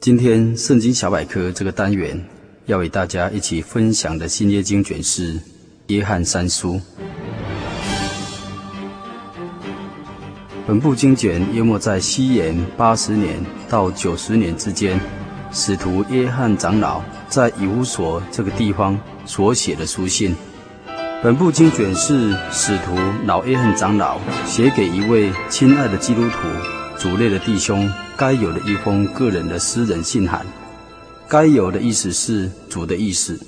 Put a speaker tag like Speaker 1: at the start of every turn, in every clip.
Speaker 1: 今天《圣经小百科》这个单元要与大家一起分享的新约经卷是《约翰三书》。本部经卷约莫在西元八十年到九十年之间，使徒约翰长老在以乌所这个地方所写的书信。本部经卷是使徒老约翰长老写给一位亲爱的基督徒、主内的弟兄。该有的一封个人的私人信函，该有的意思是主的意思。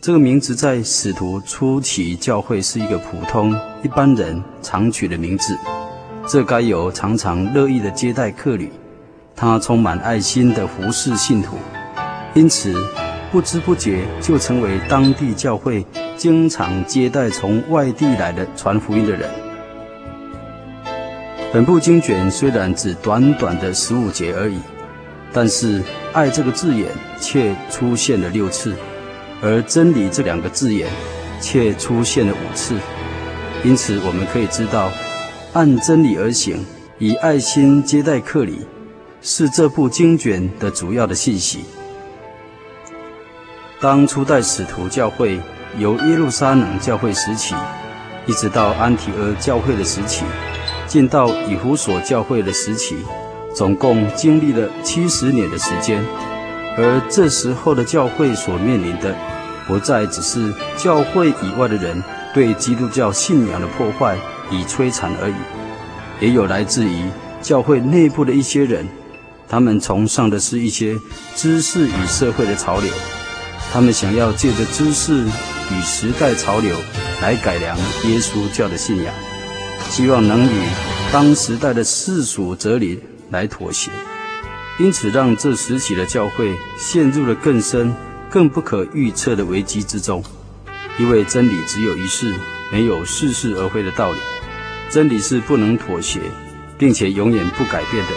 Speaker 1: 这个名字在使徒初期教会是一个普通一般人常取的名字。这该有常常乐意的接待客旅，他充满爱心的服侍信徒，因此不知不觉就成为当地教会经常接待从外地来的传福音的人。本部经卷虽然只短短的十五节而已，但是“爱”这个字眼却出现了六次，而“真理”这两个字眼却出现了五次。因此，我们可以知道，按真理而行，以爱心接待客礼，是这部经卷的主要的信息。当初代使徒教会由耶路撒冷教会时期，一直到安提阿教会的时期。进到以弗所教会的时期，总共经历了七十年的时间，而这时候的教会所面临的，不再只是教会以外的人对基督教信仰的破坏与摧残而已，也有来自于教会内部的一些人，他们崇尚的是一些知识与社会的潮流，他们想要借着知识与时代潮流来改良耶稣教的信仰。希望能与当时代的世俗哲理来妥协，因此让这时期的教会陷入了更深、更不可预测的危机之中。因为真理只有一世，没有似是而非的道理。真理是不能妥协，并且永远不改变的，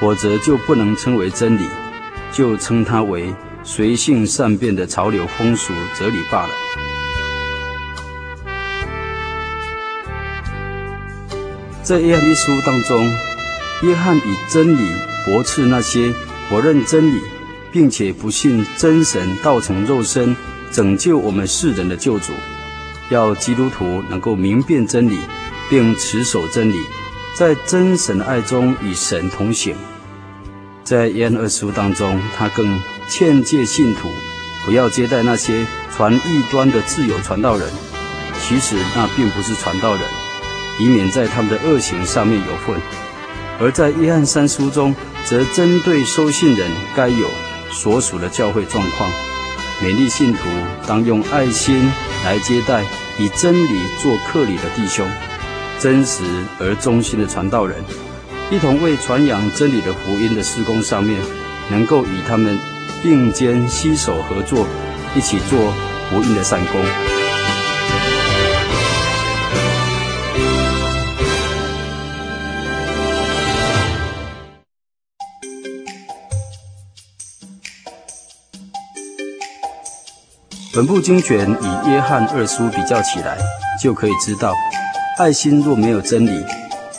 Speaker 1: 否则就不能称为真理，就称它为随性善变的潮流风俗哲理罢了。在约翰一书当中，约翰以真理驳斥那些否认真理，并且不信真神道成肉身拯救我们世人的救主，要基督徒能够明辨真理，并持守真理，在真神的爱中与神同行。在约翰二书当中，他更劝诫信徒不要接待那些传异端的自由传道人，其实那并不是传道人。以免在他们的恶行上面有份，而在约翰三书中，则针对收信人该有所属的教会状况，勉励信徒当用爱心来接待以真理做客礼的弟兄，真实而忠心的传道人，一同为传扬真理的福音的施工上面，能够与他们并肩携手合作，一起做福音的善工。本部经卷与约翰二书比较起来，就可以知道，爱心若没有真理，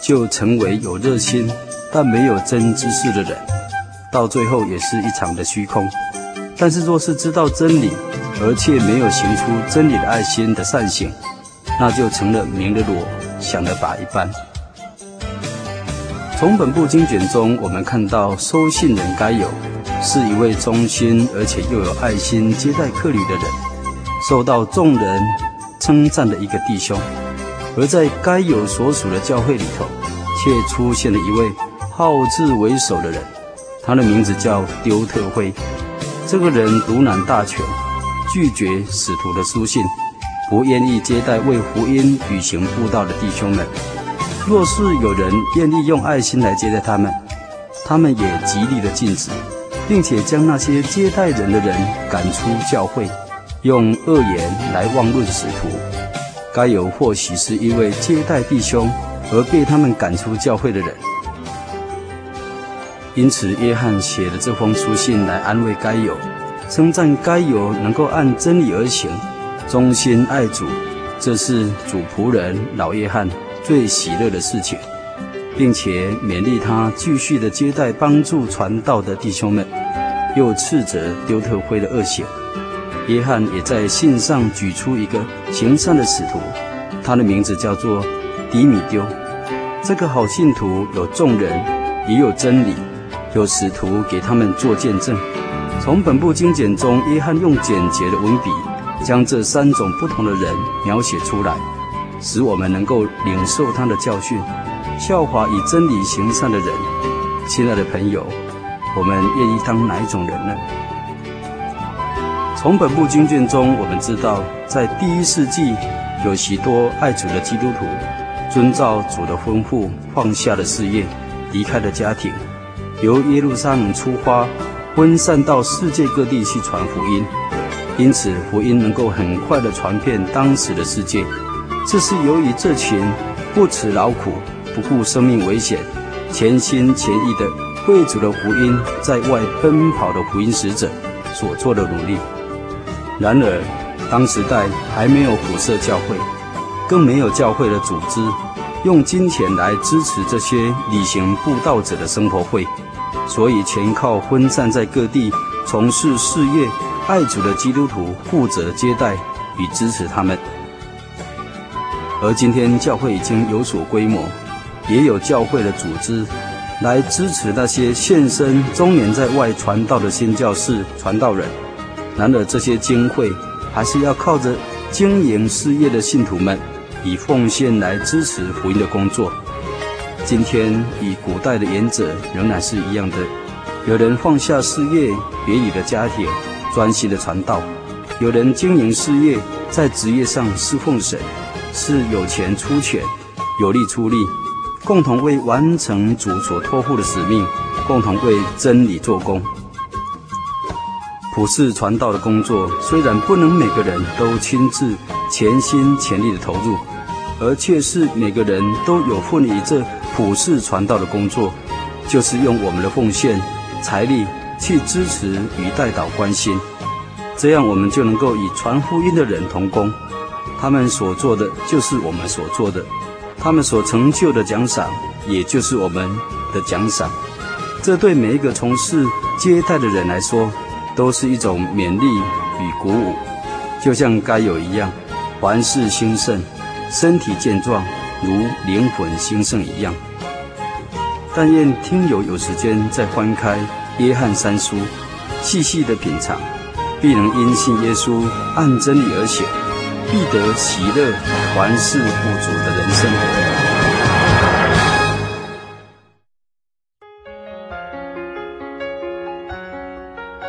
Speaker 1: 就成为有热心但没有真知识的人，到最后也是一场的虚空。但是若是知道真理，而且没有行出真理的爱心的善行，那就成了明了锣，响了鈸一般。从本部经卷中，我们看到收信人该有。是一位忠心而且又有爱心接待客旅的人，受到众人称赞的一个弟兄；而在该有所属的教会里头，却出现了一位好自为首的人，他的名字叫丢特辉。这个人独揽大权，拒绝使徒的书信，不愿意接待为福音旅行布道的弟兄们。若是有人愿意用爱心来接待他们，他们也极力的禁止，并且将那些接待人的人赶出教会，用恶言来妄论使徒。该有或许是因为接待弟兄而被他们赶出教会的人。因此，约翰写了这封书信来安慰该犹，称赞该犹能够按真理而行，忠心爱主，这是主仆人老约翰最喜乐的事情，并且勉励他继续的接待帮助传道的弟兄们，又斥责丢特辉的恶行。约翰也在信上举出一个行善的使徒，他的名字叫做迪米丢。这个好信徒有众人，也有真理，有使徒给他们做见证。从本部精简中，约翰用简洁的文笔，将这三种不同的人描写出来。使我们能够领受他的教训，效法以真理行善的人。亲爱的朋友，我们愿意当哪一种人呢？从本部经卷中，我们知道，在第一世纪，有许多爱主的基督徒，遵照主的吩咐，放下了事业，离开了家庭，由耶路撒冷出发，分散到世界各地去传福音。因此，福音能够很快地传遍当时的世界。这是由于这群不辞劳苦、不顾生命危险、全心全意的为主的福音在外奔跑的福音使者所做的努力。然而，当时代还没有普设教会，更没有教会的组织用金钱来支持这些旅行布道者的生活费，所以全靠分散在各地从事事业、爱主的基督徒负责接待与支持他们。而今天教会已经有所规模，也有教会的组织来支持那些献身终年在外传道的新教士传道人。然而这些经费还是要靠着经营事业的信徒们以奉献来支持福音的工作。今天与古代的原则仍然是一样的，有人放下事业，别离了家庭，专心的传道；有人经营事业，在职业上侍奉神。是有钱出钱，有力出力，共同为完成主所托付的使命，共同为真理做工。普世传道的工作虽然不能每个人都亲自全心全力的投入，而却是每个人都有份于这普世传道的工作，就是用我们的奉献财力去支持与代祷关心，这样我们就能够与传福音的人同工。他们所做的就是我们所做的，他们所成就的奖赏也就是我们的奖赏。这对每一个从事接待的人来说，都是一种勉励与鼓舞。就像该有一样，凡事兴盛，身体健壮，如灵魂兴盛一样。但愿听友有时间再翻开约翰三书，细细的品尝，必能因信耶稣，按真理而行。必得喜乐，凡事富足的人生。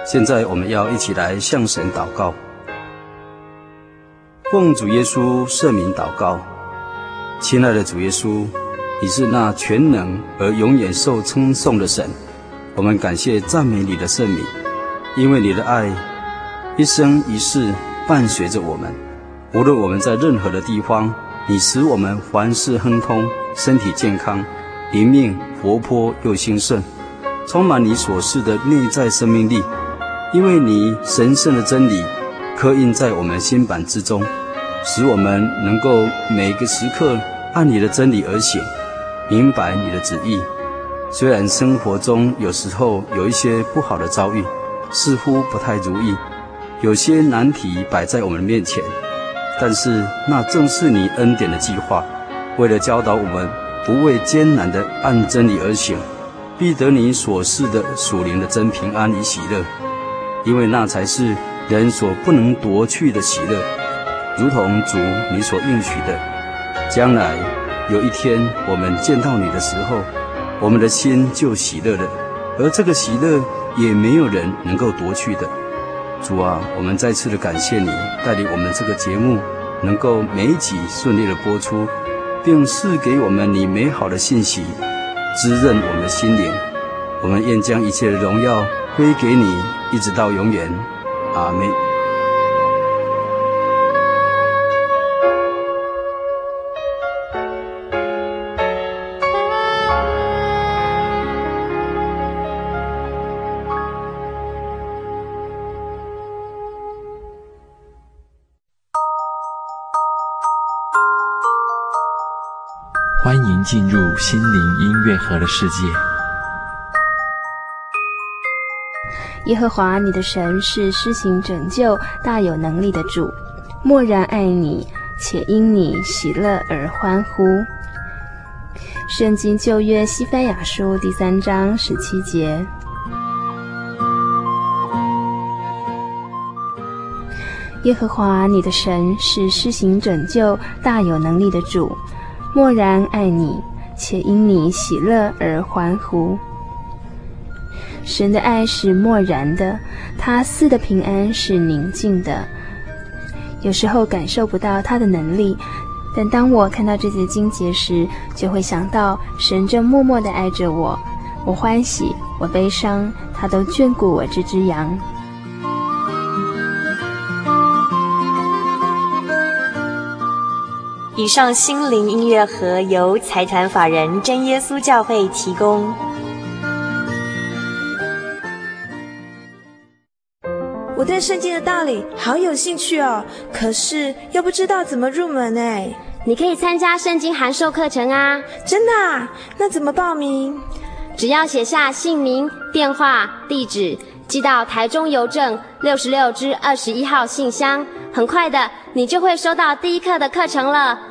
Speaker 1: 现在我们要一起来向神祷告，奉主耶稣圣名祷告。亲爱的主耶稣，你是那全能而永远受称颂的神，我们感谢赞美你的圣名，因为你的爱一生一世伴随着我们。无论我们在任何的地方，你使我们凡事亨通，身体健康，灵命活泼又兴盛，充满你所示的内在生命力。因为你神圣的真理刻印在我们心版之中，使我们能够每个时刻按你的真理而行，明白你的旨意。虽然生活中有时候有一些不好的遭遇，似乎不太如意，有些难题摆在我们面前。但是那正是你恩典的计划，为了教导我们不畏艰难的按真理而行，必得你所赐的属灵的真平安与喜乐，因为那才是人所不能夺去的喜乐，如同主你所应许的，将来有一天我们见到你的时候，我们的心就喜乐了，而这个喜乐也没有人能够夺去的。主啊，我们再次的感谢你带领我们这个节目能够每一集顺利的播出，并赐给我们你美好的信息，滋润我们的心灵。我们愿将一切的荣耀归给你，一直到永远。阿
Speaker 2: 门。进入心灵音乐盒的世界。
Speaker 3: 耶和华你的神是施行拯救、大有能力的主，默然爱你，且因你喜乐而欢呼。圣经旧约西番雅书第三章十七节。耶和华你的神是施行拯救、大有能力的主。默然爱你，且因你喜乐而欢呼。神的爱是默然的，他赐的平安是宁静的。有时候感受不到他的能力，但当我看到这节经节时，就会想到神正默默地爱着我。我欢喜，我悲伤，他都眷顾我这只羊。
Speaker 4: 以上心灵音乐盒由财团法人真耶稣教会提供。
Speaker 5: 我对圣经的道理好有兴趣哦，可是又不知道怎么入门哎。
Speaker 6: 你可以参加圣经函授课程啊！
Speaker 5: 真的啊？那怎么报名？
Speaker 6: 只要写下姓名、电话、地址，寄到台中邮政六十六至二十一号信箱，很快的，你就会收到第一课的课程了。